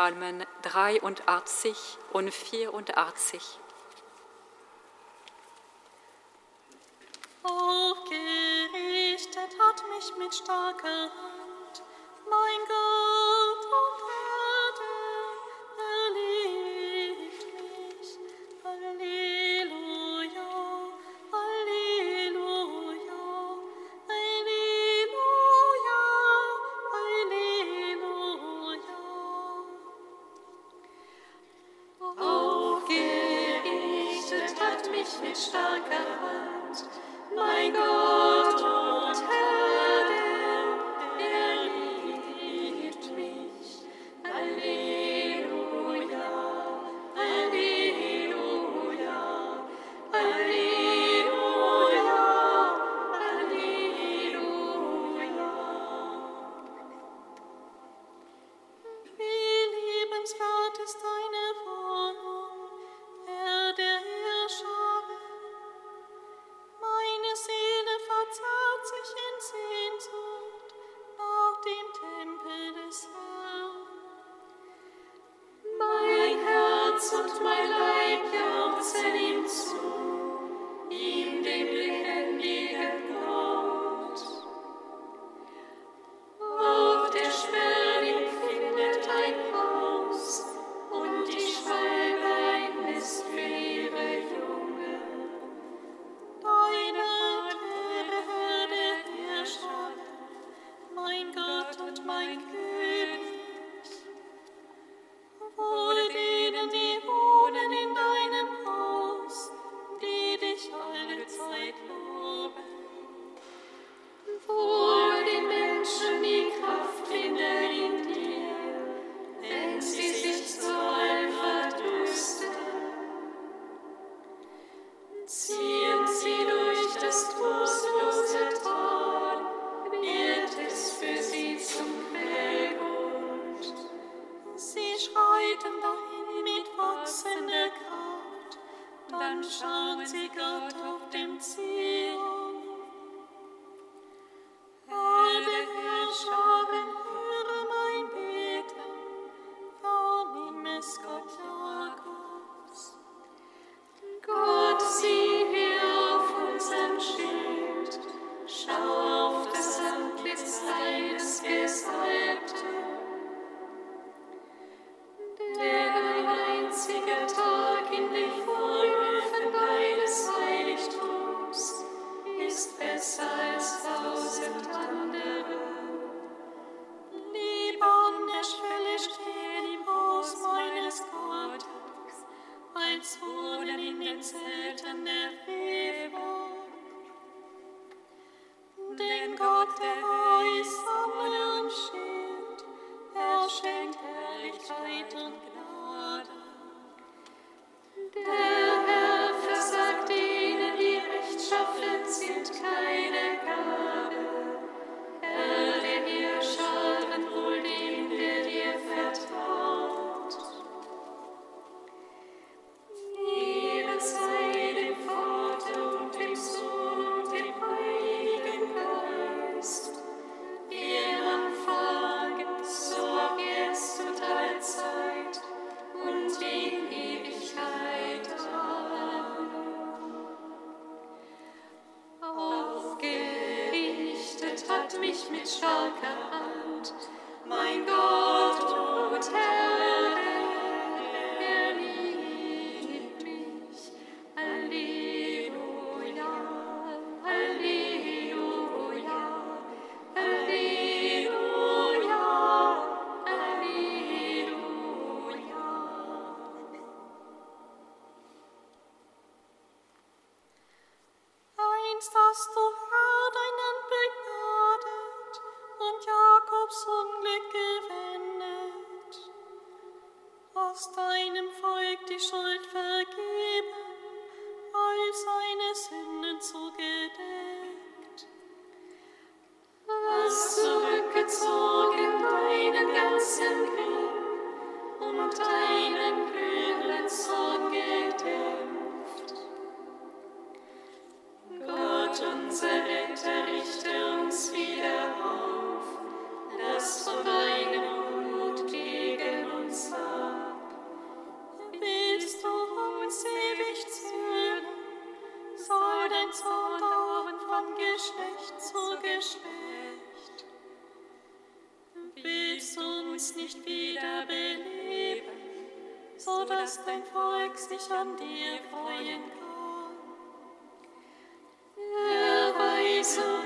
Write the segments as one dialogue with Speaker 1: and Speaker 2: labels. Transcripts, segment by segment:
Speaker 1: Psalmen 83 und 84.
Speaker 2: Aufgerichtet hat mich mit starker Hand, mein Gott
Speaker 3: dir freuen kann.
Speaker 2: Erweise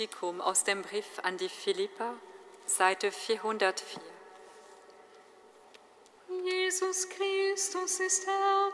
Speaker 1: Kantikum aus dem Brief an die Philippa, Seite 404.
Speaker 2: Jesus Christus ist Herr.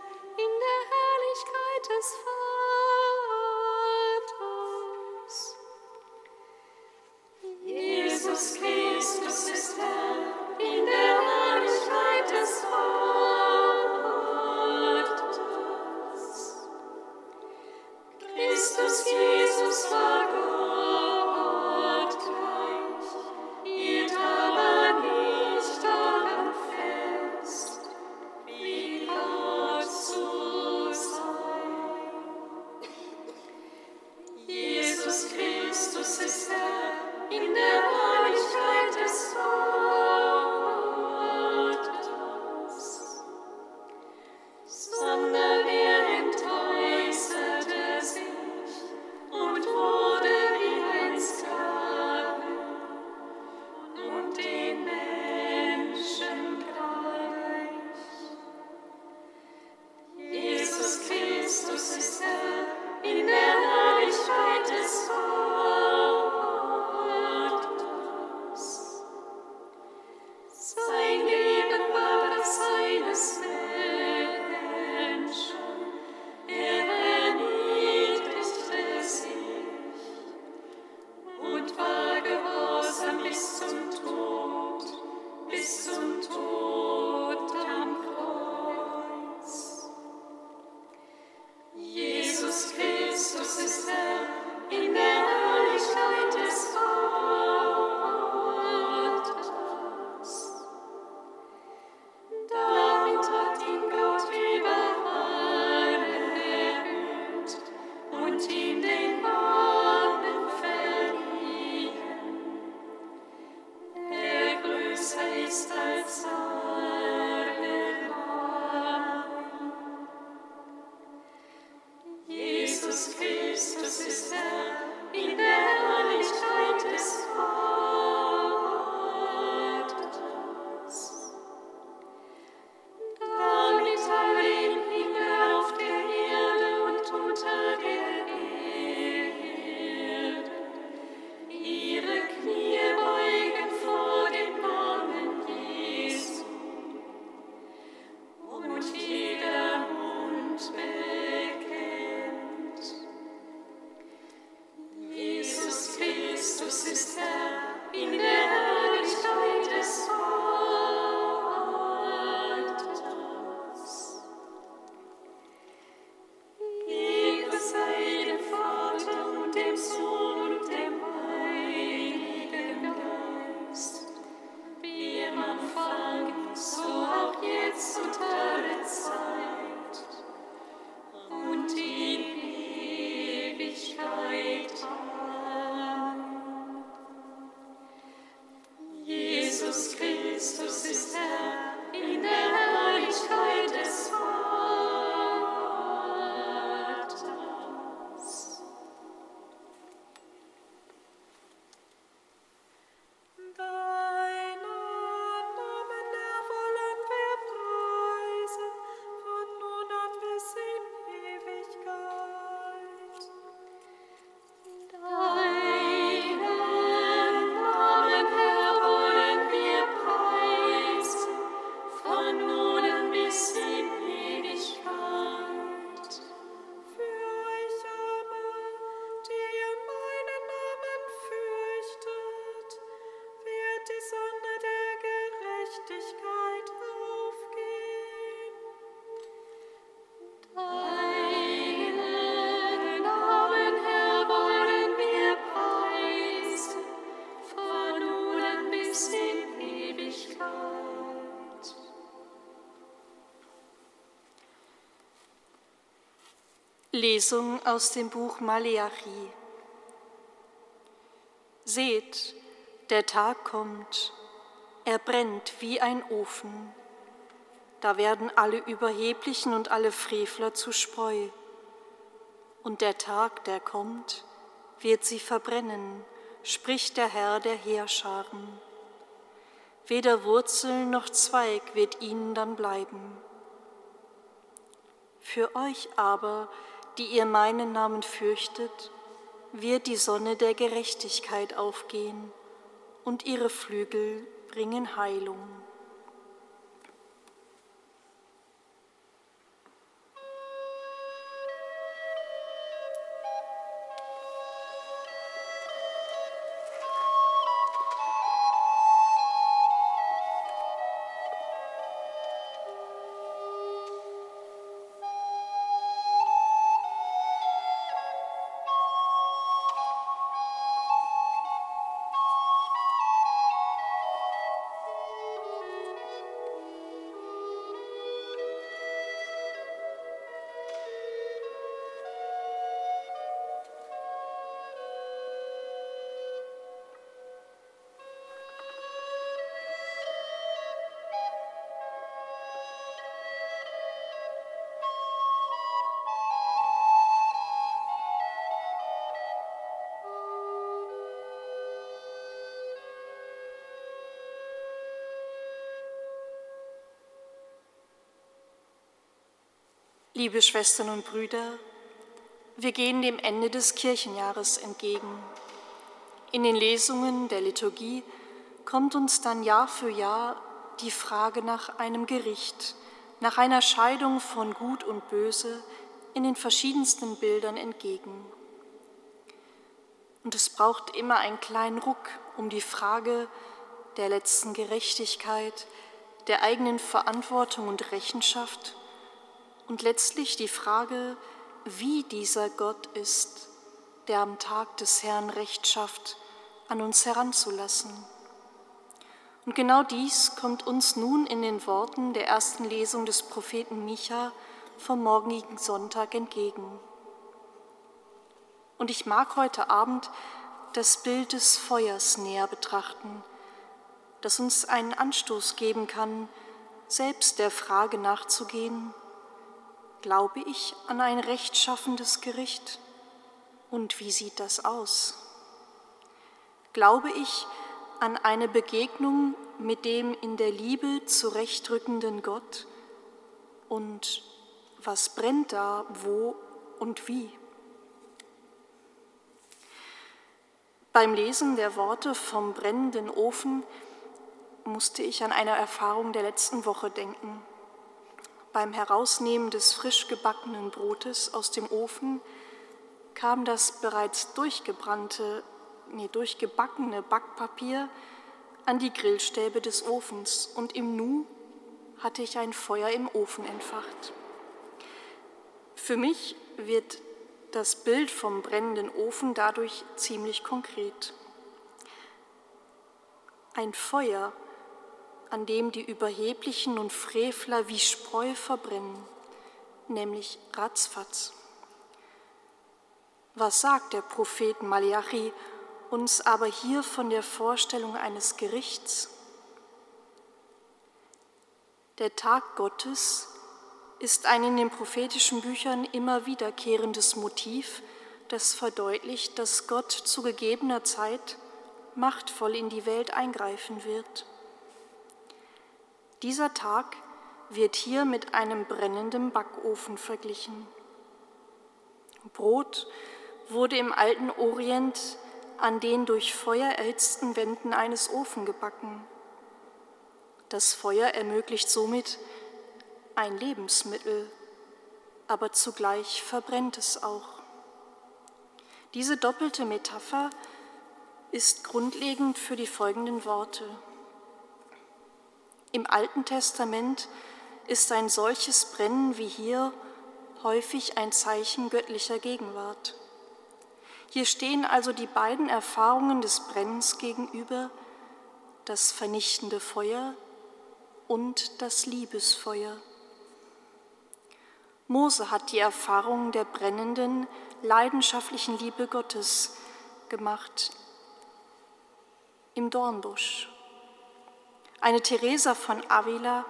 Speaker 4: Lesung aus dem Buch Maleachi. Seht, der Tag kommt, er brennt wie ein Ofen. Da werden alle Überheblichen und alle Frevler zu Spreu. Und der Tag, der kommt, wird sie verbrennen, spricht der Herr der Heerscharen. Weder Wurzel noch Zweig wird ihnen dann bleiben. Für euch aber, die ihr meinen Namen fürchtet, wird die Sonne der Gerechtigkeit aufgehen und ihre Flügel bringen Heilung. Liebe Schwestern und Brüder, wir gehen dem Ende des Kirchenjahres entgegen. In den Lesungen der Liturgie kommt uns dann Jahr für Jahr die Frage nach einem Gericht, nach einer Scheidung von Gut und Böse in den verschiedensten Bildern entgegen. Und es braucht immer einen kleinen Ruck, um die Frage der letzten Gerechtigkeit, der eigenen Verantwortung und Rechenschaft und letztlich die Frage, wie dieser Gott ist, der am Tag des Herrn Recht schafft, an uns heranzulassen. Und genau dies kommt uns nun in den Worten der ersten Lesung des Propheten Micha vom morgigen Sonntag entgegen. Und ich mag heute Abend das Bild des Feuers näher betrachten, das uns einen Anstoß geben kann, selbst der Frage nachzugehen, Glaube ich an ein rechtschaffendes Gericht? Und wie sieht das aus? Glaube ich an eine Begegnung mit dem in der Liebe zurechtrückenden Gott? Und was brennt da, wo und wie? Beim Lesen der Worte vom brennenden Ofen musste ich an eine Erfahrung der letzten Woche denken. Beim Herausnehmen des frisch gebackenen Brotes aus dem Ofen kam das bereits durchgebrannte, nee, durchgebackene Backpapier an die Grillstäbe des Ofens und im Nu hatte ich ein Feuer im Ofen entfacht. Für mich wird das Bild vom brennenden Ofen dadurch ziemlich konkret. Ein Feuer an dem die Überheblichen und Frevler wie Spreu verbrennen, nämlich ratzfatz. Was sagt der Prophet Malachi uns aber hier von der Vorstellung eines Gerichts? Der Tag Gottes ist ein in den prophetischen Büchern immer wiederkehrendes Motiv, das verdeutlicht, dass Gott zu gegebener Zeit machtvoll in die Welt eingreifen wird. Dieser Tag wird hier mit einem brennenden Backofen verglichen. Brot wurde im alten Orient an den durch Feuer erhitzten Wänden eines Ofen gebacken. Das Feuer ermöglicht somit ein Lebensmittel, aber zugleich verbrennt es auch. Diese doppelte Metapher ist grundlegend für die folgenden Worte. Im Alten Testament ist ein solches Brennen wie hier häufig ein Zeichen göttlicher Gegenwart. Hier stehen also die beiden Erfahrungen des Brennens gegenüber, das vernichtende Feuer und das Liebesfeuer. Mose hat die Erfahrung der brennenden, leidenschaftlichen Liebe Gottes gemacht im Dornbusch. Eine Teresa von Avila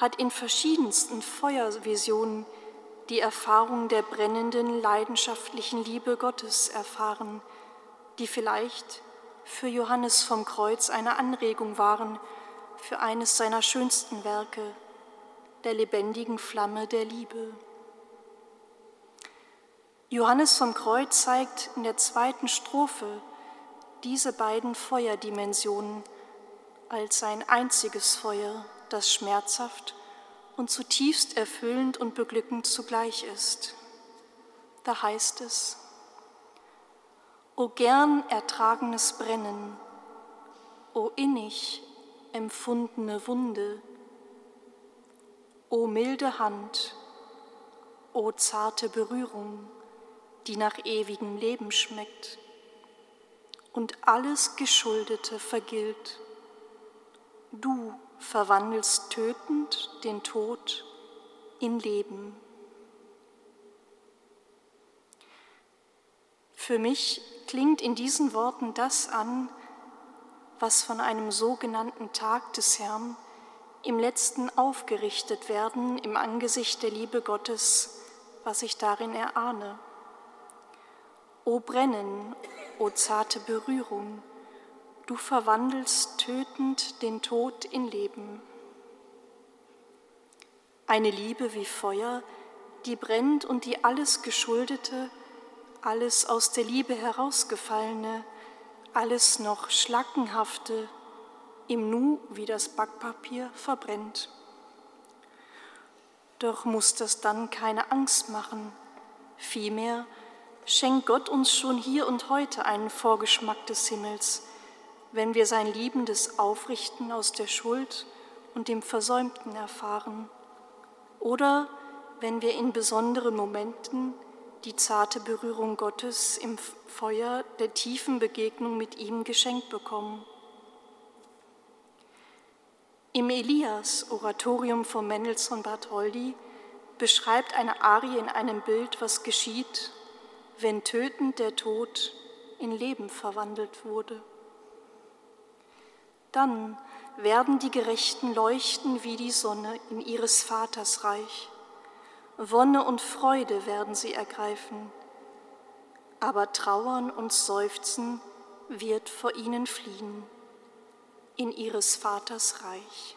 Speaker 4: hat in verschiedensten Feuervisionen die Erfahrung der brennenden, leidenschaftlichen Liebe Gottes erfahren, die vielleicht für Johannes vom Kreuz eine Anregung waren für eines seiner schönsten Werke, der lebendigen Flamme der Liebe. Johannes vom Kreuz zeigt in der zweiten Strophe diese beiden Feuerdimensionen als sein einziges Feuer, das schmerzhaft und zutiefst erfüllend und beglückend zugleich ist. Da heißt es, O gern ertragenes Brennen, o innig empfundene Wunde, o milde Hand, o zarte Berührung, die nach ewigem Leben schmeckt und alles Geschuldete vergilt. Du verwandelst tötend den Tod in Leben. Für mich klingt in diesen Worten das an, was von einem sogenannten Tag des Herrn im letzten aufgerichtet werden im Angesicht der Liebe Gottes, was ich darin erahne. O Brennen, o zarte Berührung, du verwandelst tötend den Tod in Leben. Eine Liebe wie Feuer, die brennt und die alles Geschuldete, alles aus der Liebe herausgefallene, alles noch Schlackenhafte im Nu wie das Backpapier verbrennt. Doch muss das dann keine Angst machen, vielmehr schenkt Gott uns schon hier und heute einen Vorgeschmack des Himmels, wenn wir sein liebendes Aufrichten aus der Schuld und dem Versäumten erfahren, oder wenn wir in besonderen Momenten die zarte Berührung Gottes im Feuer der tiefen Begegnung mit ihm geschenkt bekommen. Im Elias-Oratorium von Mendelssohn Bartholdy beschreibt eine Arie in einem Bild, was geschieht, wenn tötend der Tod in Leben verwandelt wurde. Dann werden die Gerechten leuchten wie die Sonne in ihres Vaters Reich. Wonne und Freude werden sie ergreifen, aber Trauern und Seufzen wird vor ihnen fliehen in ihres Vaters Reich.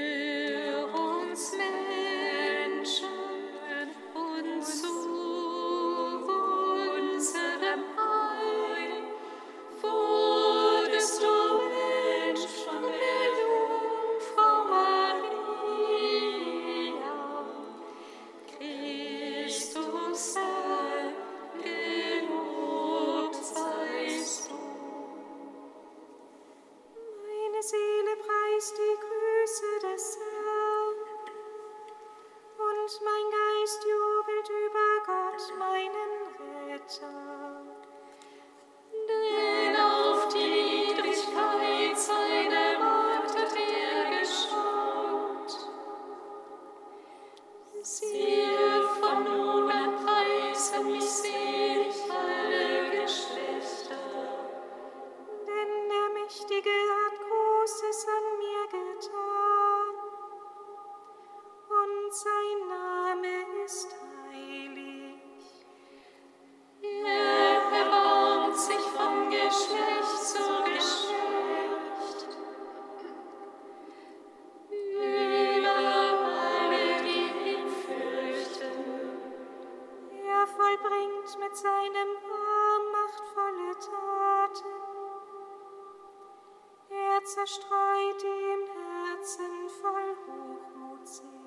Speaker 4: zerstreut im Herzen voll Hochmut sind.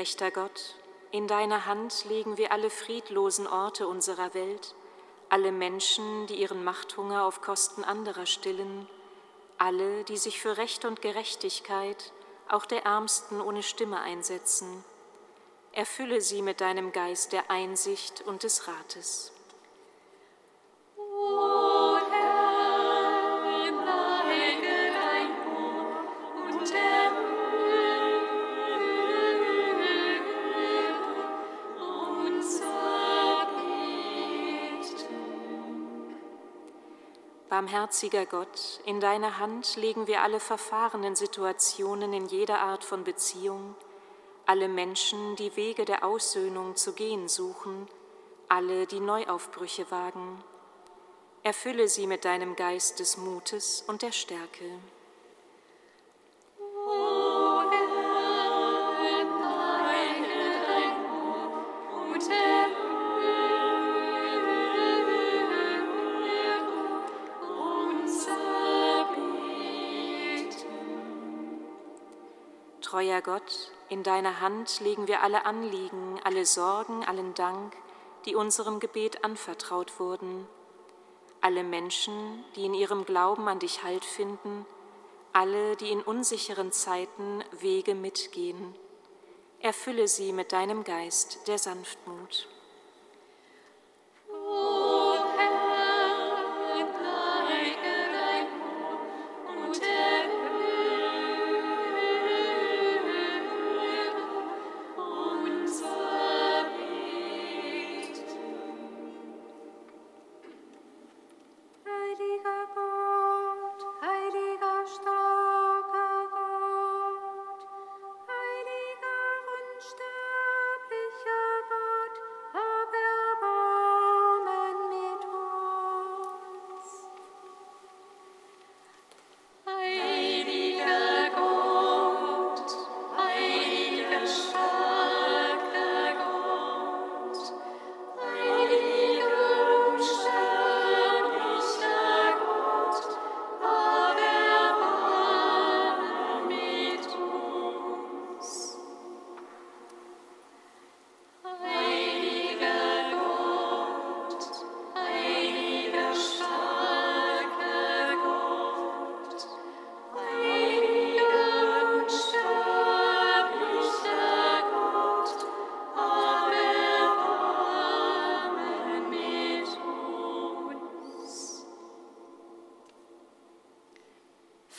Speaker 5: Gerechter Gott, in deiner Hand legen wir alle friedlosen Orte unserer Welt, alle Menschen, die ihren Machthunger auf Kosten anderer stillen, alle, die sich für Recht und Gerechtigkeit, auch der Ärmsten ohne Stimme einsetzen. Erfülle sie mit deinem Geist der Einsicht und des Rates. Barmherziger Gott, in deine Hand legen wir alle verfahrenen Situationen in jeder Art von Beziehung, alle Menschen, die Wege der Aussöhnung zu gehen suchen, alle, die Neuaufbrüche wagen. Erfülle sie mit deinem Geist des Mutes und der Stärke. Treuer Gott, in deiner Hand legen wir alle Anliegen, alle Sorgen, allen Dank, die unserem Gebet anvertraut wurden. Alle Menschen, die in ihrem Glauben an dich Halt finden, alle, die in unsicheren Zeiten Wege mitgehen. Erfülle sie mit deinem Geist der Sanftmut.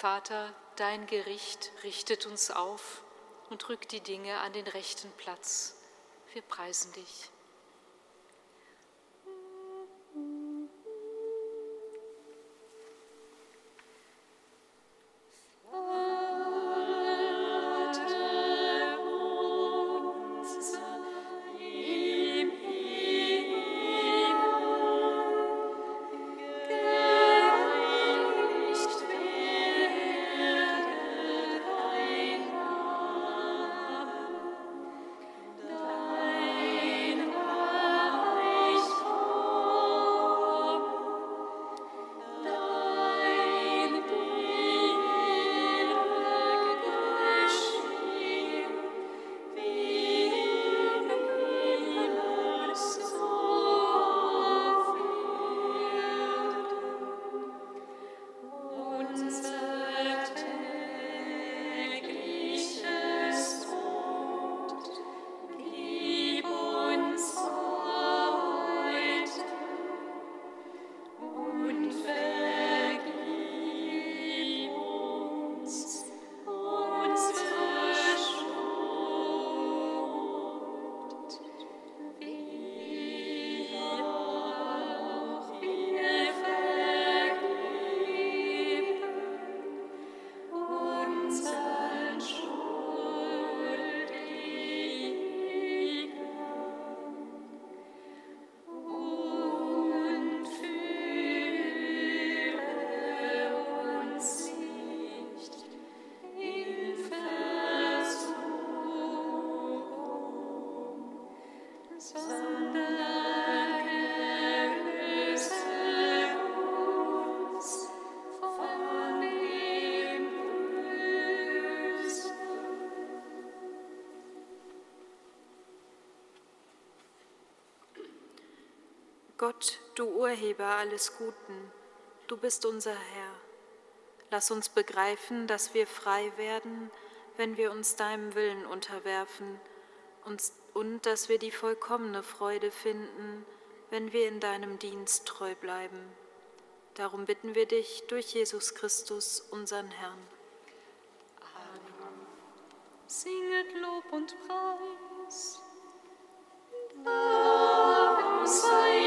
Speaker 2: Vater, dein Gericht richtet uns auf und rückt die Dinge an den rechten Platz. Wir preisen dich.
Speaker 6: Gott, du Urheber alles Guten, du bist unser Herr. Lass uns begreifen, dass wir frei werden, wenn wir uns deinem Willen unterwerfen und, und dass wir die vollkommene Freude finden, wenn wir in deinem Dienst treu bleiben. Darum bitten wir dich durch Jesus Christus, unseren Herrn.
Speaker 7: Amen. Singet Lob und Preis. Dank sei